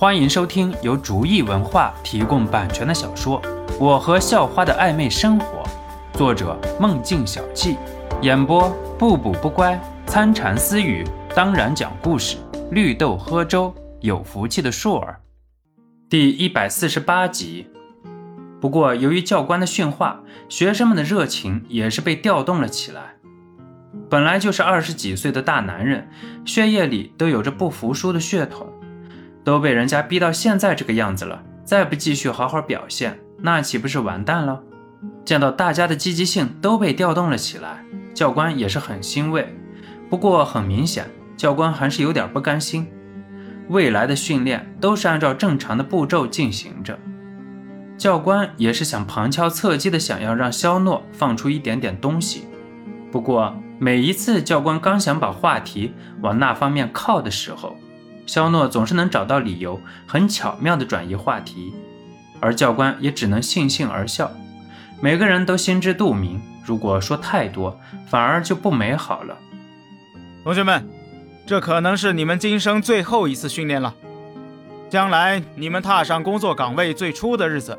欢迎收听由竹意文化提供版权的小说《我和校花的暧昧生活》，作者梦境小憩，演播不补不乖、参禅私语，当然讲故事，绿豆喝粥，有福气的硕儿，第一百四十八集。不过，由于教官的训话，学生们的热情也是被调动了起来。本来就是二十几岁的大男人，血液里都有着不服输的血统，都被人家逼到现在这个样子了，再不继续好好表现，那岂不是完蛋了？见到大家的积极性都被调动了起来，教官也是很欣慰。不过很明显，教官还是有点不甘心。未来的训练都是按照正常的步骤进行着，教官也是想旁敲侧击的想要让肖诺放出一点点东西，不过。每一次教官刚想把话题往那方面靠的时候，肖诺总是能找到理由，很巧妙地转移话题，而教官也只能悻悻而笑。每个人都心知肚明，如果说太多，反而就不美好了。同学们，这可能是你们今生最后一次训练了。将来你们踏上工作岗位最初的日子，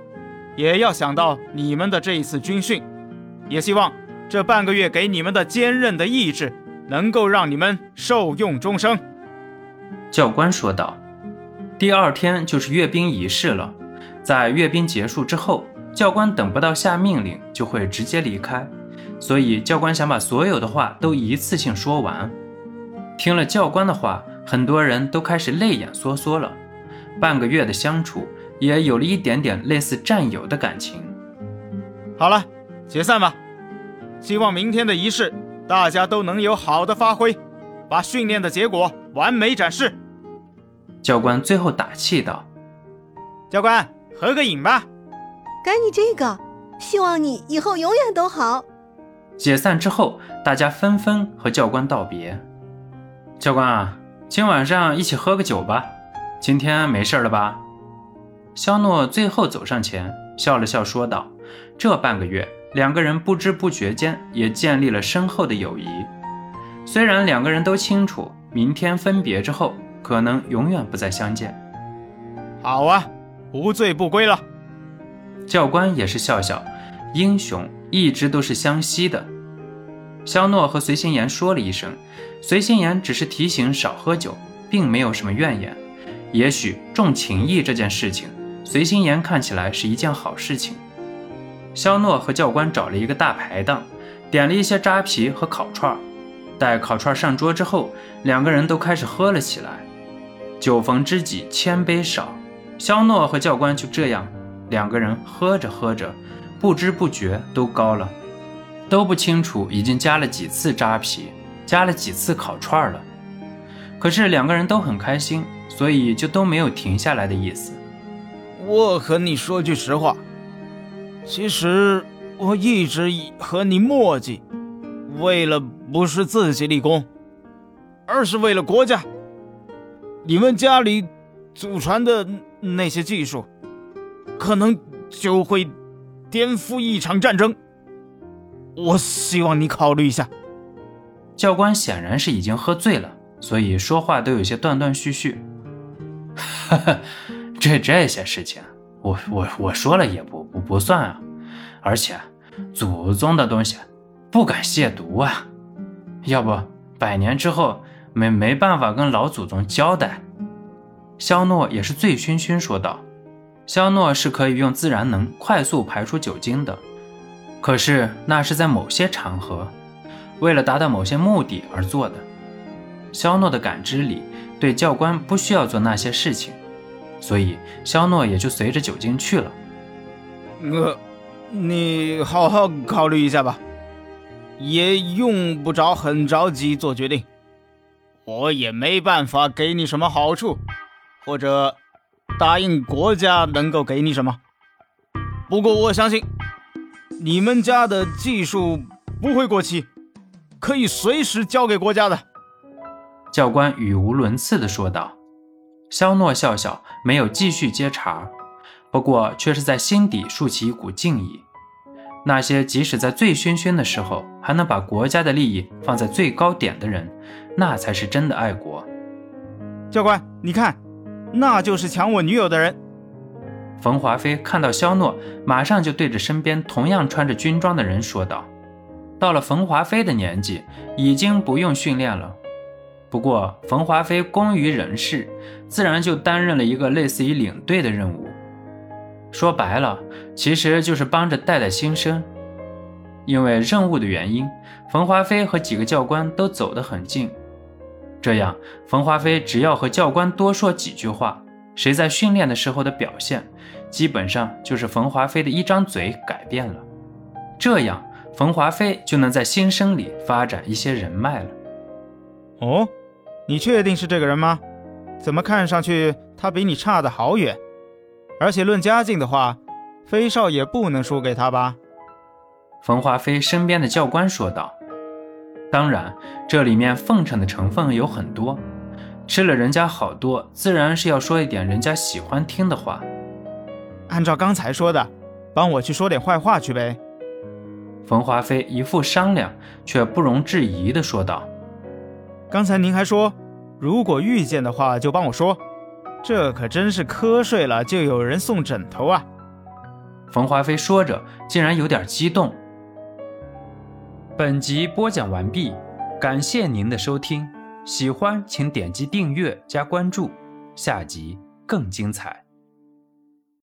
也要想到你们的这一次军训，也希望。这半个月给你们的坚韧的意志，能够让你们受用终生。”教官说道。第二天就是阅兵仪式了，在阅兵结束之后，教官等不到下命令就会直接离开，所以教官想把所有的话都一次性说完。听了教官的话，很多人都开始泪眼梭梭了。半个月的相处，也有了一点点类似战友的感情。好了，解散吧。希望明天的仪式，大家都能有好的发挥，把训练的结果完美展示。教官最后打气道：“教官，合个影吧。”“给你这个，希望你以后永远都好。”解散之后，大家纷纷和教官道别。教官啊，今晚上一起喝个酒吧。今天没事了吧？肖诺最后走上前，笑了笑说道：“这半个月。”两个人不知不觉间也建立了深厚的友谊。虽然两个人都清楚，明天分别之后，可能永远不再相见。好啊，不醉不归了。教官也是笑笑，英雄一直都是相惜的。肖诺和随心言说了一声，随心言只是提醒少喝酒，并没有什么怨言。也许重情义这件事情，随心言看起来是一件好事情。肖诺和教官找了一个大排档，点了一些扎啤和烤串待烤串上桌之后，两个人都开始喝了起来。酒逢知己千杯少，肖诺和教官就这样，两个人喝着喝着，不知不觉都高了，都不清楚已经加了几次扎啤，加了几次烤串了。可是两个人都很开心，所以就都没有停下来的意思。我和你说句实话。其实我一直和你磨叽，为了不是自己立功，而是为了国家。你们家里祖传的那些技术，可能就会颠覆一场战争。我希望你考虑一下。教官显然是已经喝醉了，所以说话都有些断断续续。哈哈，这这些事情。我我我说了也不不不算啊，而且祖宗的东西不敢亵渎啊，要不百年之后没没办法跟老祖宗交代。肖诺也是醉醺醺说道：“肖诺是可以用自然能快速排出酒精的，可是那是在某些场合，为了达到某些目的而做的。肖诺的感知里对教官不需要做那些事情。”所以，肖诺也就随着酒精去了。呃，你好好考虑一下吧，也用不着很着急做决定。我也没办法给你什么好处，或者答应国家能够给你什么。不过我相信，你们家的技术不会过期，可以随时交给国家的。教官语无伦次地说道。肖诺笑笑，没有继续接茬，不过却是在心底竖起一股敬意。那些即使在醉醺醺的时候，还能把国家的利益放在最高点的人，那才是真的爱国。教官，你看，那就是抢我女友的人。冯华飞看到肖诺，马上就对着身边同样穿着军装的人说道：“到了冯华飞的年纪，已经不用训练了。不过冯华飞工于人事，自然就担任了一个类似于领队的任务。说白了，其实就是帮着带带新生。因为任务的原因，冯华飞和几个教官都走得很近，这样冯华飞只要和教官多说几句话。”谁在训练的时候的表现，基本上就是冯华飞的一张嘴改变了，这样冯华飞就能在新生里发展一些人脉了。哦，你确定是这个人吗？怎么看上去他比你差得好远？而且论家境的话，飞少也不能输给他吧？冯华飞身边的教官说道：“当然，这里面奉承的成分有很多。”吃了人家好多，自然是要说一点人家喜欢听的话。按照刚才说的，帮我去说点坏话去呗。冯华飞一副商量却不容置疑的说道：“刚才您还说，如果遇见的话就帮我说，这可真是瞌睡了就有人送枕头啊！”冯华飞说着，竟然有点激动。本集播讲完毕，感谢您的收听。喜欢请点击订阅加关注，下集更精彩。